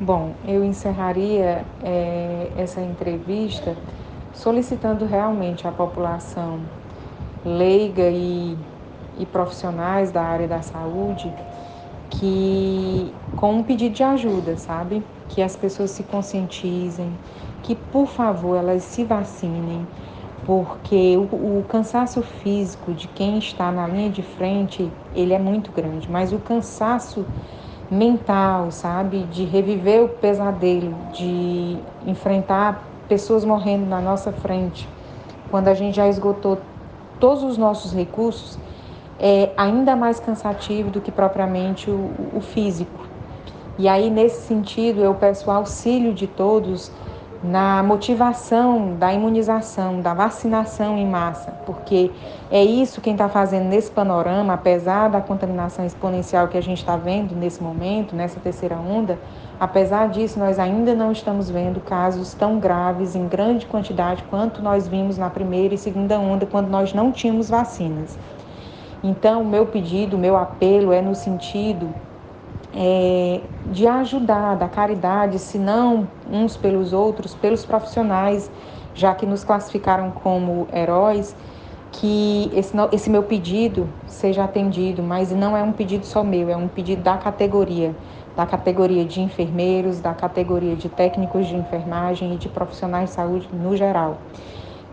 Bom, eu encerraria é, essa entrevista solicitando realmente à população leiga e, e profissionais da área da saúde que com um pedido de ajuda, sabe? Que as pessoas se conscientizem, que por favor elas se vacinem, porque o, o, cansaço físico de quem está na linha de frente ele é muito grande, mas o cansaço mental, sabe, de reviver o pesadelo, de enfrentar pessoas morrendo na nossa frente, quando a gente já esgotou todos os nossos recursos, é ainda mais cansativo do que propriamente o, o físico. E aí, nesse sentido, eu peço auxílio de todos na motivação da imunização, da vacinação em massa, porque é isso quem está fazendo nesse panorama, apesar da contaminação exponencial que a gente está vendo nesse momento, nessa terceira onda, apesar disso, nós ainda não estamos vendo casos tão graves em grande quantidade quanto nós vimos na primeira e segunda onda, quando nós não tínhamos vacinas. Então, o meu pedido, o meu apelo é no sentido é, de ajudar, da caridade, se não uns pelos outros, pelos profissionais, já que nos classificaram como heróis, que esse, esse meu pedido seja atendido, mas não é um pedido só meu, é um pedido da categoria, da categoria de enfermeiros, da categoria de técnicos de enfermagem e de profissionais de saúde no geral.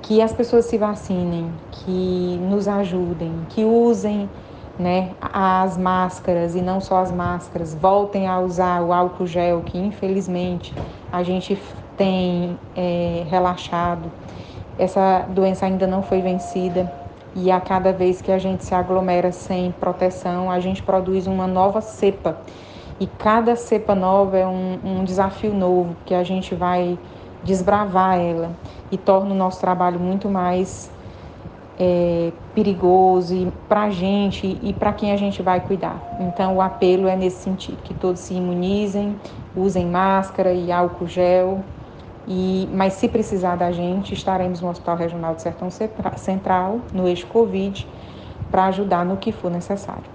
Que as pessoas se vacinem, que nos ajudem, que usem né, as máscaras e não só as máscaras, voltem a usar o álcool gel, que infelizmente a gente tem é, relaxado. Essa doença ainda não foi vencida e a cada vez que a gente se aglomera sem proteção, a gente produz uma nova cepa. E cada cepa nova é um, um desafio novo que a gente vai desbravar ela e torna o nosso trabalho muito mais é, perigoso para a gente e para quem a gente vai cuidar. Então, o apelo é nesse sentido: que todos se imunizem, usem máscara e álcool gel. E, mas se precisar da gente, estaremos no Hospital Regional de Sertão Central, no eixo Covid, para ajudar no que for necessário.